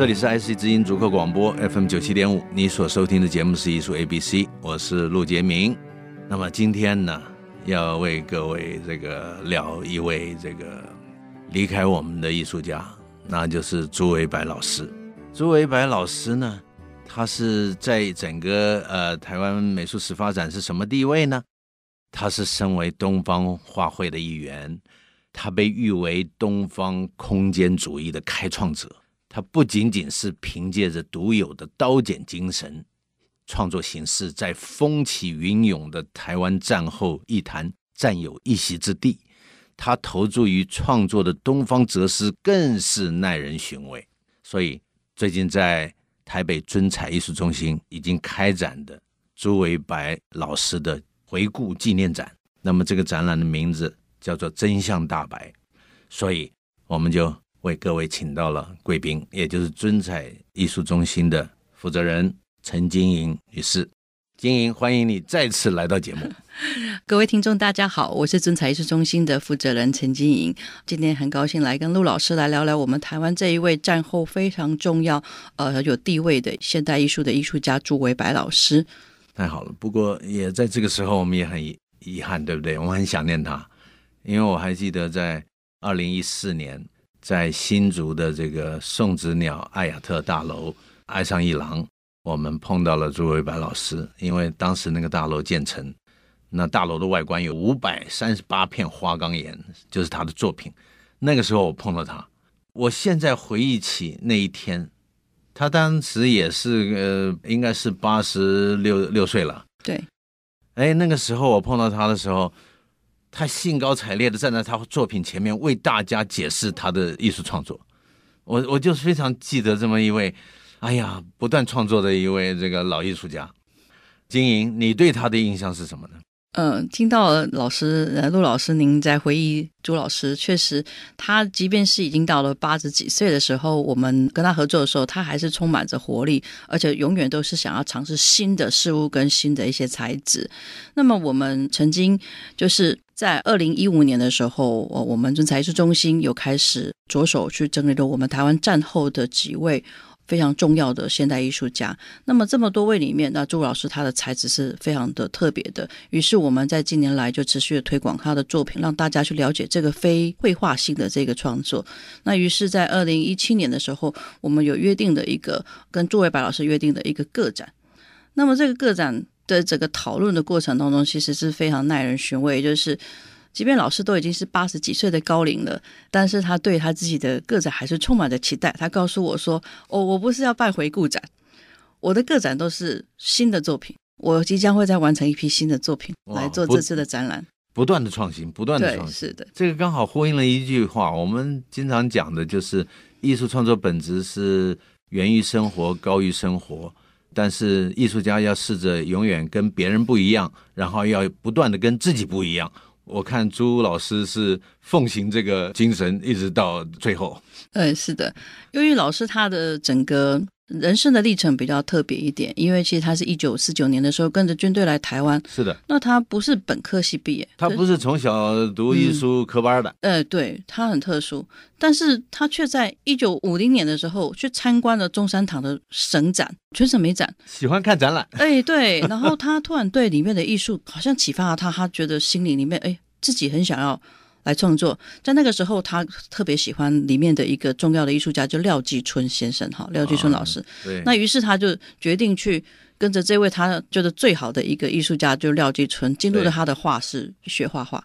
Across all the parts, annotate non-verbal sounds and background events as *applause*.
这里是 IC 之音逐客广播 FM 九七点五，你所收听的节目是艺术 ABC，我是陆杰明。那么今天呢，要为各位这个聊一位这个离开我们的艺术家，那就是朱维白老师。朱维白老师呢，他是在整个呃台湾美术史发展是什么地位呢？他是身为东方画会的一员，他被誉为东方空间主义的开创者。他不仅仅是凭借着独有的刀剪精神创作形式，在风起云涌的台湾战后艺坛占有一席之地。他投注于创作的东方哲思更是耐人寻味。所以，最近在台北尊彩艺术中心已经开展的朱维白老师的回顾纪念展，那么这个展览的名字叫做《真相大白》。所以，我们就。为各位请到了贵宾，也就是尊彩艺术中心的负责人陈金莹女士。金莹，欢迎你再次来到节目。*laughs* 各位听众，大家好，我是尊彩艺术中心的负责人陈金莹。今天很高兴来跟陆老师来聊聊我们台湾这一位战后非常重要、呃有地位的现代艺术的艺术家朱维白老师。太好了，不过也在这个时候，我们也很遗憾，对不对？我们很想念他，因为我还记得在二零一四年。在新竹的这个宋子鸟艾雅特大楼，爱上一郎，我们碰到了朱伟白老师。因为当时那个大楼建成，那大楼的外观有五百三十八片花岗岩，就是他的作品。那个时候我碰到他，我现在回忆起那一天，他当时也是呃，应该是八十六六岁了。对，哎，那个时候我碰到他的时候。他兴高采烈的站在他作品前面，为大家解释他的艺术创作。我我就非常记得这么一位，哎呀，不断创作的一位这个老艺术家。金莹，你对他的印象是什么呢？嗯，听到老师呃陆老师您在回忆朱老师，确实他即便是已经到了八十几岁的时候，我们跟他合作的时候，他还是充满着活力，而且永远都是想要尝试新的事物跟新的一些材质。那么我们曾经就是在二零一五年的时候，我我们尊彩艺术中心有开始着手去整理了我们台湾战后的几位。非常重要的现代艺术家，那么这么多位里面，那朱老师他的才子是非常的特别的。于是我们在近年来就持续的推广他的作品，让大家去了解这个非绘画性的这个创作。那于是，在二零一七年的时候，我们有约定的一个跟朱伟白老师约定的一个个展。那么这个个展的整个讨论的过程当中，其实是非常耐人寻味，就是。即便老师都已经是八十几岁的高龄了，但是他对他自己的个展还是充满着期待。他告诉我说：“哦，我不是要办回顾展，我的个展都是新的作品，我即将会再完成一批新的作品来做这次的展览，不，不断的创新，不断的创新。是的，这个刚好呼应了一句话，我们经常讲的就是艺术创作本质是源于生活，高于生活。但是艺术家要试着永远跟别人不一样，然后要不断的跟自己不一样。”我看朱老师是奉行这个精神，一直到最后。嗯，是的，由于老师他的整个人生的历程比较特别一点，因为其实他是一九四九年的时候跟着军队来台湾。是的，那他不是本科系毕业，他不是从小读艺术科班的。呃、嗯，对，他很特殊，但是他却在一九五零年的时候去参观了中山堂的省展，全省美展，喜欢看展览。哎，对，然后他突然对里面的艺术好像启发了他，他觉得心里里面哎自己很想要。来创作，在那个时候，他特别喜欢里面的一个重要的艺术家，就廖继春先生，哈，廖继春老师。对。那于是他就决定去跟着这位他觉得最好的一个艺术家，就是廖继春，进入了他的画室学画画。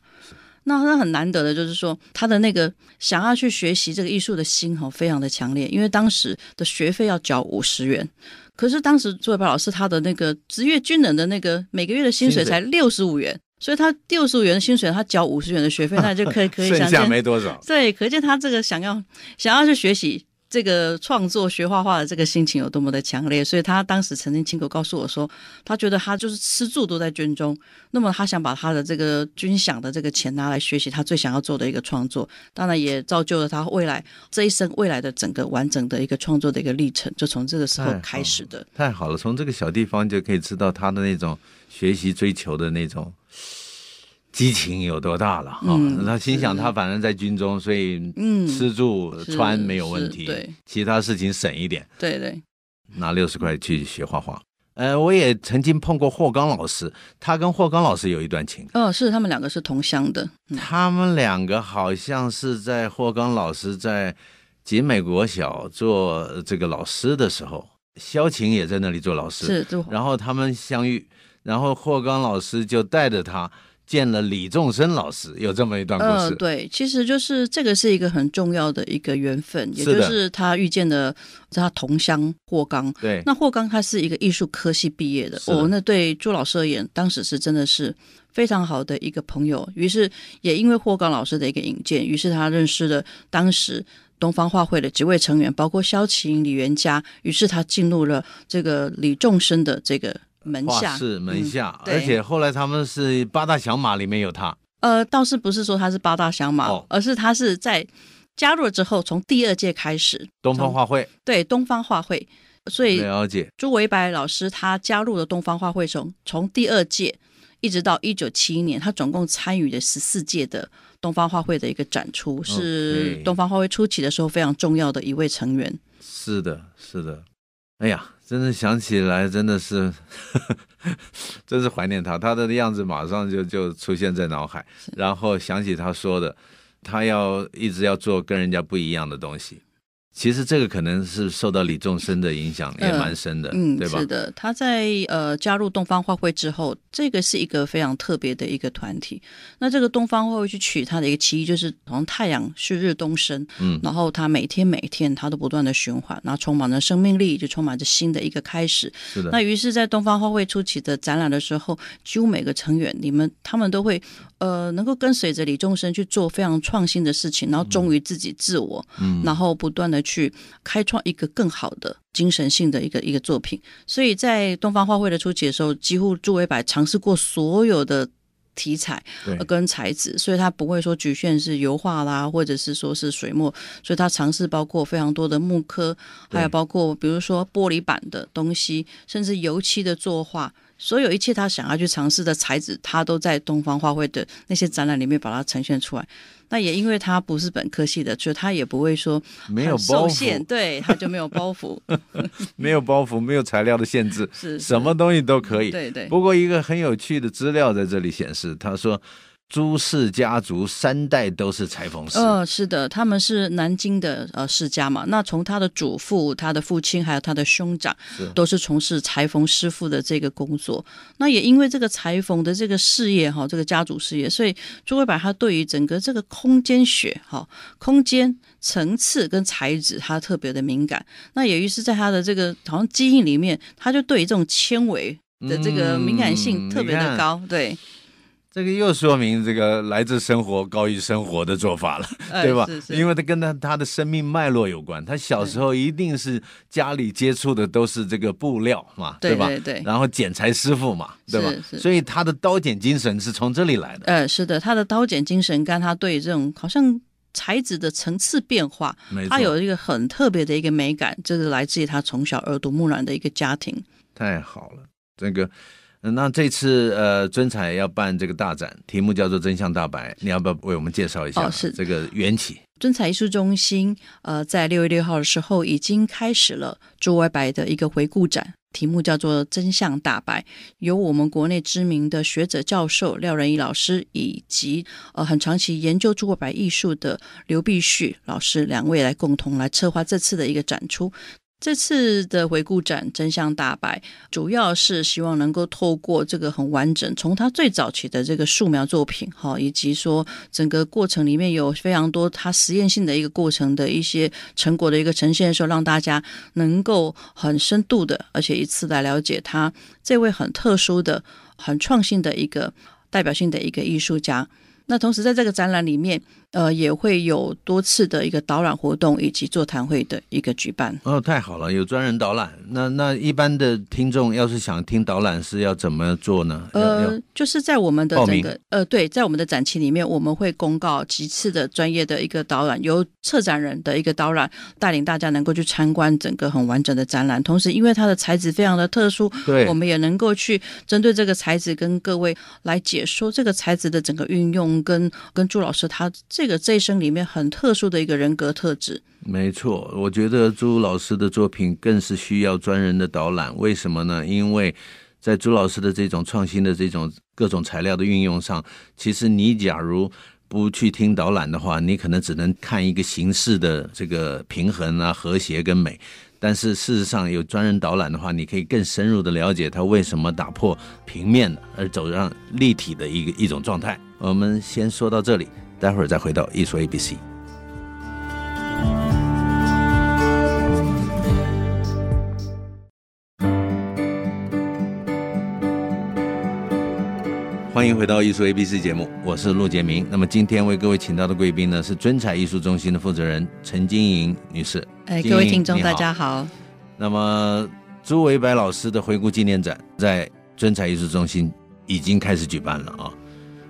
那他很难得的就是说，他的那个想要去学习这个艺术的心，哈，非常的强烈。因为当时的学费要缴五十元，可是当时朱维白老师他的那个职业军人的那个每个月的薪水才六十五元。所以他六十五元的薪水，他交五十元的学费，那就可以 *laughs* 可以想剩下没多少。对，可见他这个想要想要去学习。这个创作学画画的这个心情有多么的强烈，所以他当时曾经亲口告诉我说，他觉得他就是吃住都在军中，那么他想把他的这个军饷的这个钱拿来学习他最想要做的一个创作，当然也造就了他未来这一生未来的整个完整的一个创作的一个历程，就从这个时候开始的。太好，了，从这个小地方就可以知道他的那种学习追求的那种。激情有多大了？哈、他心想，他反正在军中，所以吃住穿没有问题，对，其他事情省一点。对对，拿六十块去学画画。呃，我也曾经碰过霍刚老师，他跟霍刚老师有一段情。哦，是他们两个是同乡的。嗯、他们两个好像是在霍刚老师在集美国小做这个老师的时候，萧晴也在那里做老师。是，然后他们相遇，然后霍刚老师就带着他。见了李仲生老师，有这么一段故事。呃，对，其实就是这个是一个很重要的一个缘分，也就是他遇见了他同乡霍刚。对，那霍刚他是一个艺术科系毕业的，哦，那对朱老师而言，当时是真的是非常好的一个朋友。于是也因为霍刚老师的一个引荐，于是他认识了当时东方画会的几位成员，包括萧晴、李元嘉。于是他进入了这个李仲生的这个。门下。是门下，嗯，而且后来他们是八大响马里面有他。呃，倒是不是说他是八大响马，哦，而是他是在加入了之后，从第二届开始，东方画会。对东方画会，所以了解。朱维白老师他加入了东方画会从从第二届一直到一九七一年，他总共参与了十四届的东方画会的一个展出，是东方画会初期的时候非常重要的一位成员。是的，是的。哎呀，真的想起来，真的是，呵 *laughs* 呵真是怀念他。他的样子马上就就出现在脑海，然后想起他说的，他要一直要做跟人家不一样的东西。其实这个可能是受到李仲生的影响也蛮深的，嗯，对吧？是的，他在呃加入东方画会之后，这个是一个非常特别的一个团体。那这个东方画会去取它的一个奇义，就是好像太阳旭日东升，嗯，然后它每天每天它都不断的循环，然后充满着生命力，就充满着新的一个开始。是的。那于是，在东方画会初期的展览的时候，几乎每个成员，你们他们都会呃能够跟随着李仲生去做非常创新的事情，然后忠于自己自我，嗯，然后不断的。去开创一个更好的精神性的一个一个作品，所以在东方画会的初期的时候，几乎朱维柏尝试过所有的题材跟材质，所以他不会说局限是油画啦，或者是说是水墨，所以他尝试包括非常多的木刻，还有包括比如说玻璃板的东西，甚至油漆的作画。所有一切他想要去尝试的材质，他都在东方画会的那些展览里面把它呈现出来。那也因为他不是本科系的，所以他也不会说没有包袱，对，他就没有包袱，*laughs* 没有包袱，没有材料的限制，什么东西都可以。对对。不过一个很有趣的资料在这里显示，他说。朱氏家族三代都是裁缝师。呃，是的，他们是南京的呃世家嘛。那从他的祖父、他的父亲，还有他的兄长，都是从事裁缝师傅的这个工作。那也因为这个裁缝的这个事业哈，这个家族事业，所以朱维白他对于整个这个空间学哈、空间层次跟材质，他特别的敏感。那也于是在他的这个好像基因里面，他就对于这种纤维的这个敏感性特别的高，嗯、对。这个又说明这个来自生活高于生活的做法了，对吧？是是，因为他跟他他的生命脉络有关。他小时候一定是家里接触的都是这个布料嘛，对吧？对对对。然后剪裁师傅嘛，对吧？所以他的刀剪精神是从这里来的。呃，是的，他的刀剪精神跟他对这种好像材质的层次变化，他有一个很特别的一个美感，这是来自于他从小耳濡目染的一个家庭。太好了，这个。那这次呃，尊彩要办这个大展，题目叫做《真相大白》，你要不要为我们介绍一下？哦，是这个缘起。尊彩艺术中心呃，在六月六号的时候已经开始了朱外白的一个回顾展，题目叫做《真相大白》，由我们国内知名的学者教授廖仁义老师以及呃很长期研究朱维白艺术的刘必旭老师两位来共同来策划这次的一个展出。这次的回顾展《真相大白》，主要是希望能够透过这个很完整，从他最早期的这个素描作品，哈，以及说整个过程里面有非常多他实验性的一个过程的一些成果的一个呈现的时候，让大家能够很深度的，而且一次来了解他这位很特殊的、很创新的一个代表性的一个艺术家。那同时在这个展览里面，呃，也会有多次的一个导览活动以及座谈会的一个举办。哦，太好了，有专人导览。那那一般的听众要是想听导览，是要怎么做呢？呃，就是在我们的整个呃，对，在我们的展期里面，我们会公告几次的专业的一个导览，由策展人的一个导览带领大家能够去参观整个很完整的展览。同时，因为它的材质非常的特殊，对，我们也能够去针对这个材质跟各位来解说这个材质的整个运用。跟跟朱老师他这这个这一生里面很特殊的一个人格特质，没错，我觉得朱老师的作品更是需要专人的导览。为什么呢？因为在朱老师的这种创新的这种各种材料的运用上，其实你假如不去听导览的话，你可能只能看一个形式的这个平衡啊、和谐跟美。但是事实上，有专人导览的话，你可以更深入的了解他为什么打破平面而走上立体的一个一种状态。我们先说到这里，待会儿再回到艺术 ABC。欢迎回到艺术 ABC 节目，我是陆杰明。那么今天为各位请到的贵宾呢，是尊彩艺术中心的负责人陈晶莹女士。哎，各位听众大家好。那么朱维白老师的回顾纪念展在尊彩艺术中心已经开始举办了啊。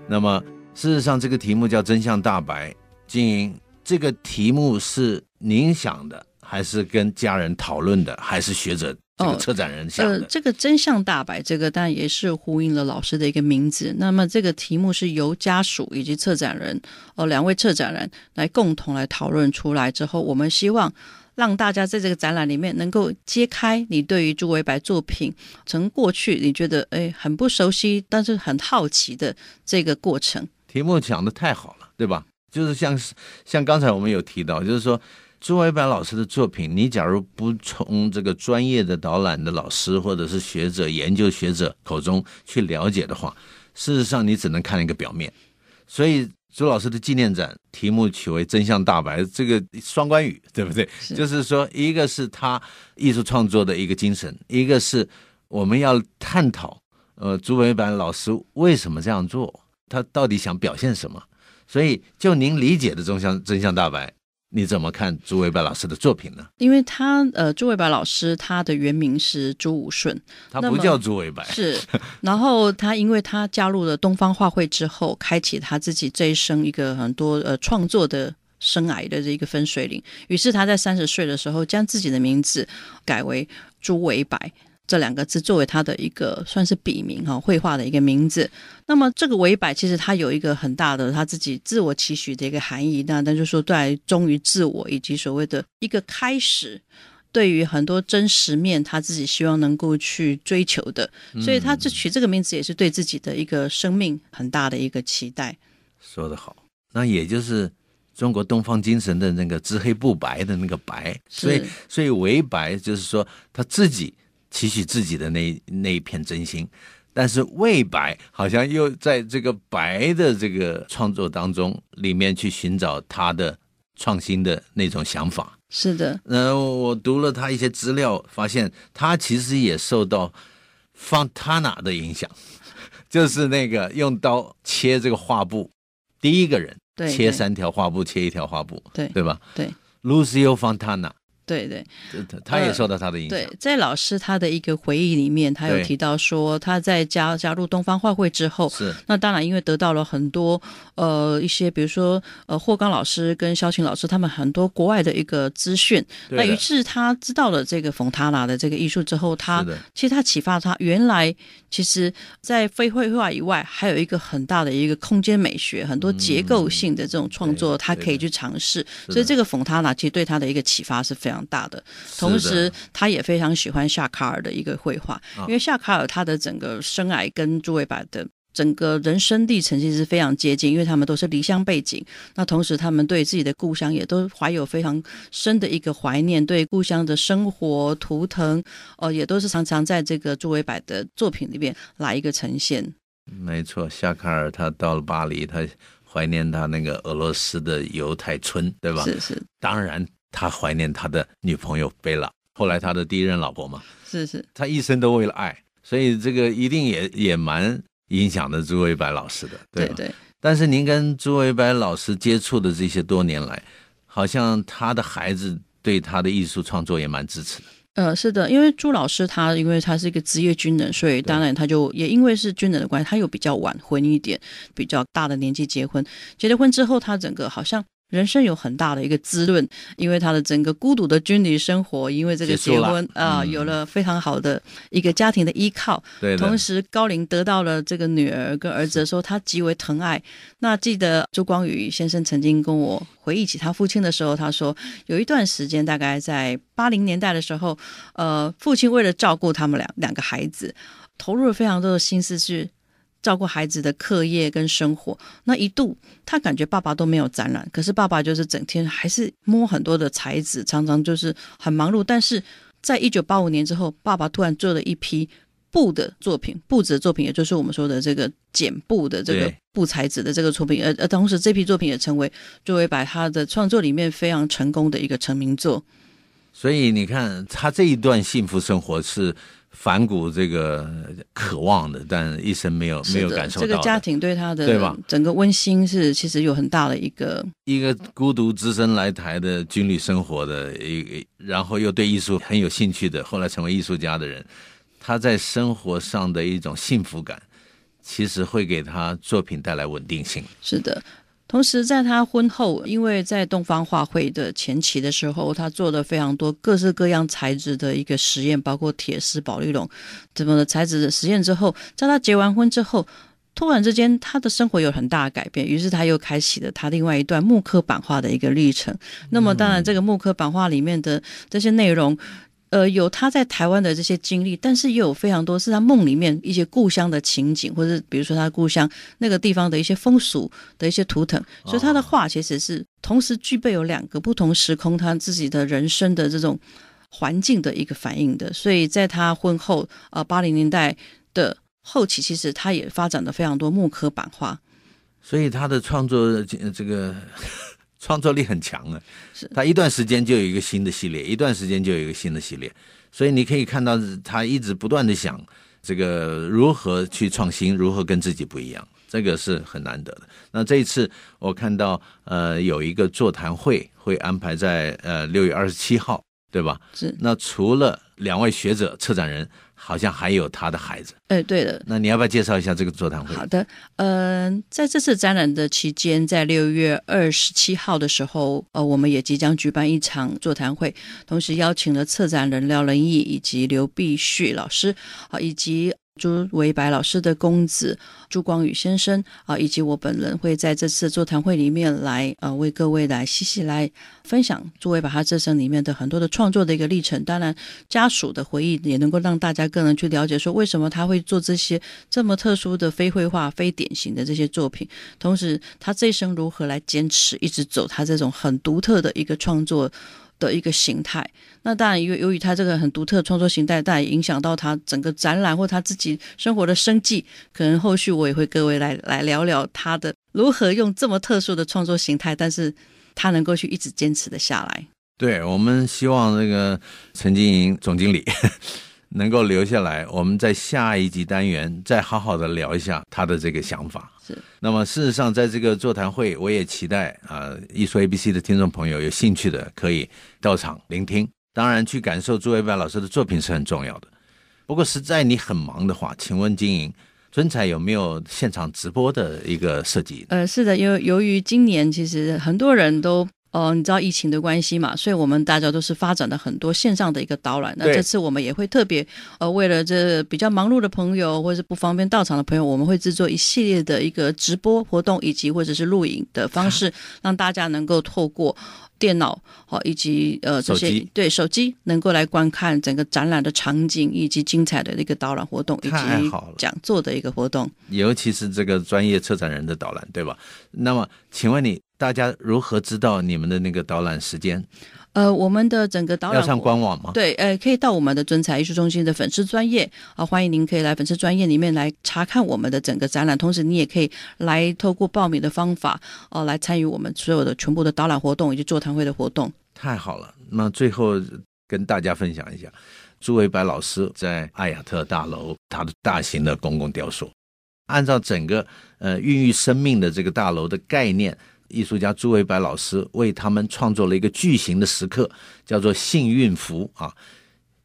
那么，事实上，这个题目叫“真相大白”。晶莹，这个题目是您想的，还是跟家人讨论的，还是学者这个策展人想的？哦，呃，这个“真相大白”这个当然也是呼应了老师的一个名字。那么，这个题目是由家属以及策展人，哦，两位策展人来共同来讨论出来之后，我们希望。让大家在这个展览里面能够揭开你对于朱维白作品从过去你觉得诶很不熟悉，但是很好奇的这个过程。题目讲的太好了，对吧？就是像像刚才我们有提到，就是说朱维白老师的作品，你假如不从这个专业的导览的老师或者是学者、研究学者口中去了解的话，事实上你只能看一个表面，所以。朱老师的纪念展题目取为“真相大白”，这个双关语，对不对？是就是说，一个是他艺术创作的一个精神，一个是我们要探讨，呃，朱维白老师为什么这样做，他到底想表现什么？所以，就您理解的“真相真相大白”。你怎么看朱伟白老师的作品呢？因为他呃，朱伟白老师他的原名是朱武顺，他不叫朱伟白。是，然后他因为他加入了东方画会之后，开启他自己这一生一个很多呃创作的生涯的这一个分水岭。于是他在三十岁的时候，将自己的名字改为朱维白。这两个字作为他的一个算是笔名哈，绘画的一个名字。那么这个维白其实他有一个很大的他自己自我期许的一个含义，那那就是说对忠于自我以及所谓的一个开始，对于很多真实面他自己希望能够去追求的，所以他这取这个名字也是对自己的一个生命很大的一个期待。说得好，那也就是中国东方精神的那个知黑不白的那个白，所以所以维白就是说他自己。期许自己的那那一片真心，但是魏白好像又在这个白的这个创作当中里面去寻找他的创新的那种想法。是的，呃，我读了他一些资料，发现他其实也受到 Fontana 的影响，*laughs* 就是那个用刀切这个画布，第一个人切三条画布，切一条画布，对对吧？对，Lucio Fontana。对对，他也受到他的影响。对，在老师他的一个回忆里面，他有提到说，他在加加入东方画会之后，是。那当然因为得到了很多呃一些，比如说呃霍刚老师跟萧琴老师他们很多国外的一个资讯，那于是他知道了这个冯塔纳的这个艺术之后，他其实他启发他原来其实在非绘画以外，还有一个很大的一个空间美学，很多结构性的这种创作，他可以去尝试。所以这个冯塔纳其实对他的一个启发是非常。非常大的，同时他也非常喜欢夏卡尔的一个绘画，因为夏卡尔他的整个生涯跟朱维白的整个人生历程其实是非常接近，因为他们都是离乡背景，那同时他们对自己的故乡也都怀有非常深的一个怀念，对故乡的生活图腾，哦，也都是常常在这个朱维柏的作品里面来一个呈现。没错，夏卡尔他到了巴黎，他怀念他那个俄罗斯的犹太村，对吧？是是，当然。他怀念他的女朋友贝拉，后来他的第一任老婆嘛，是是，他一生都为了爱，所以这个一定也也蛮影响的朱维白老师的，对对，对。但是您跟朱维白老师接触的这些多年来，好像他的孩子对他的艺术创作也蛮支持的。呃，是的，因为朱老师他因为他是一个职业军人，所以当然他就也因为是军人的关系，他又比较晚婚一点，比较大的年纪结婚。结了婚之后，他整个好像。人生有很大的一个滋润，因为他的整个孤独的军旅生活，因为这个结婚啊、呃，有了非常好的一个家庭的依靠。对，同时高龄得到了这个女儿跟儿子的时候，他极为疼爱。那记得朱光宇先生曾经跟我回忆起他父亲的时候，他说有一段时间，大概在八零年代的时候，呃，父亲为了照顾他们两两个孩子，投入了非常多的心思去。照顾孩子的课业跟生活，那一度他感觉爸爸都没有展览，可是爸爸就是整天还是摸很多的材质，常常就是很忙碌。但是在一九八五年之后，爸爸突然做了一批布的作品，布子的作品，也就是我们说的这个剪布的这个布材质的这个作品，而而同时这批作品也成为作为把他的创作里面非常成功的一个成名作。所以你看，他这一段幸福生活是。反骨这个渴望的，但一生没有没有感受到。这个家庭对他的对吧？整个温馨是其实有很大的一个一个孤独只身来台的军旅生活的一，然后又对艺术很有兴趣的，后来成为艺术家的人，他在生活上的一种幸福感，其实会给他作品带来稳定性。是的。同时，在他婚后，因为在东方画会的前期的时候，他做了非常多各式各样材质的一个实验，包括铁丝、宝丽龙怎么的材质的实验之后，在他结完婚之后，突然之间他的生活有很大的改变，于是他又开启了他另外一段木刻版画的一个历程。那么，当然，这个木刻版画里面的这些内容。呃，有他在台湾的这些经历，但是也有非常多是他梦里面一些故乡的情景，或者比如说他故乡那个地方的一些风俗的一些图腾，所以他的画其实是同时具备有两个不同时空他自己的人生的这种环境的一个反应的。所以在他婚后，呃，八零年代的后期，其实他也发展了非常多木刻版画，所以他的创作这个。创作力很强啊，是他一段时间就有一个新的系列，一段时间就有一个新的系列，所以你可以看到他一直不断的想这个如何去创新，如何跟自己不一样，这个是很难得的。那这一次我看到呃有一个座谈会会安排在呃六月二十七号，对吧？是。那除了两位学者策展人。好像还有他的孩子，哎，对的。那你要不要介绍一下这个座谈会？好的，嗯、呃，在这次展览的期间，在六月二十七号的时候，呃，我们也即将举办一场座谈会，同时邀请了策展人廖仁义以及刘必旭老师，啊，以及。朱维白老师的公子朱光宇先生啊，以及我本人会在这次座谈会里面来呃，为各位来细细来分享朱维白他这生里面的很多的创作的一个历程。当然，家属的回忆也能够让大家更能去了解说，为什么他会做这些这么特殊的非绘画、非典型的这些作品。同时，他这一生如何来坚持一直走他这种很独特的一个创作。的一个形态，那当然，由由于他这个很独特的创作形态，但影响到他整个展览或他自己生活的生计。可能后续我也会各位来来聊聊他的如何用这么特殊的创作形态，但是他能够去一直坚持的下来。对，我们希望这个陈经营总经理。能够留下来，我们在下一集单元再好好的聊一下他的这个想法。是。那么事实上，在这个座谈会，我也期待啊，艺术 ABC 的听众朋友有兴趣的可以到场聆听。当然，去感受朱维白老师的作品是很重要的。不过，实在你很忙的话，请问经营尊彩有没有现场直播的一个设计？呃，是的，因为由于今年其实很多人都。哦，你知道疫情的关系嘛？所以我们大家都是发展了很多线上的一个导览。那这次我们也会特别呃，为了这比较忙碌的朋友或者是不方便到场的朋友，我们会制作一系列的一个直播活动，以及或者是录影的方式，让大家能够透过电脑好以及呃这些手对手机能够来观看整个展览的场景，以及精彩的一个导览活动，以及讲座的一个活动。尤其是这个专业策展人的导览，对吧？那么，请问你。大家如何知道你们的那个导览时间？呃，我们的整个导览要上官网吗？对，呃，可以到我们的尊彩艺术中心的粉丝专业啊，欢迎您可以来粉丝专业里面来查看我们的整个展览，同时你也可以来透过报名的方法哦、呃，来参与我们所有的全部的导览活动以及座谈会的活动。太好了，那最后跟大家分享一下，朱维白老师在艾雅特大楼他的大型的公共雕塑。按照整个呃孕育生命的这个大楼的概念，艺术家朱维白老师为他们创作了一个巨型的石刻，叫做“幸运符”啊，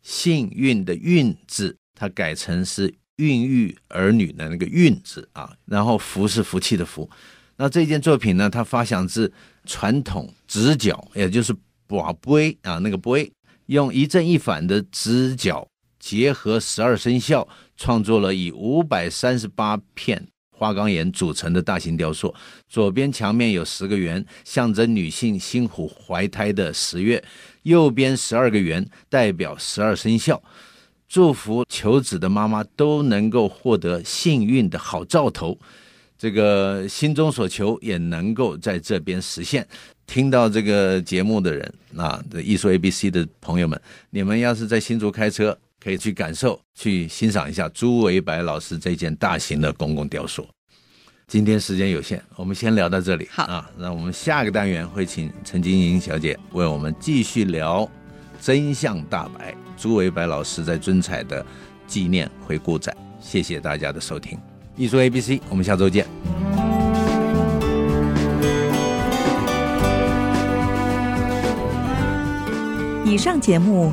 幸运的“运”字，它改成是孕育儿女的那个“孕”字啊，然后“福”是福气的“福”。那这件作品呢，它发想自传统直角，也就是跋杯啊，那个杯，用一正一反的直角，结合十二生肖，创作了以五百三十八片花岗岩组成的大型雕塑。左边墙面有十个圆，象征女性辛苦怀胎的十月；右边十二个圆，代表十二生肖，祝福求子的妈妈都能够获得幸运的好兆头。这个心中所求也能够在这边实现。听到这个节目的人，啊，的艺术 A B C 的朋友们，你们要是在新竹开车，可以去感受、去欣赏一下朱维白老师这件大型的公共雕塑。今天时间有限，我们先聊到这里。好啊，那我们下个单元会请陈金莹小姐为我们继续聊真相大白朱维白老师在尊彩的纪念回顾展。谢谢大家的收听。艺术 A B C，我们下周见。以上节目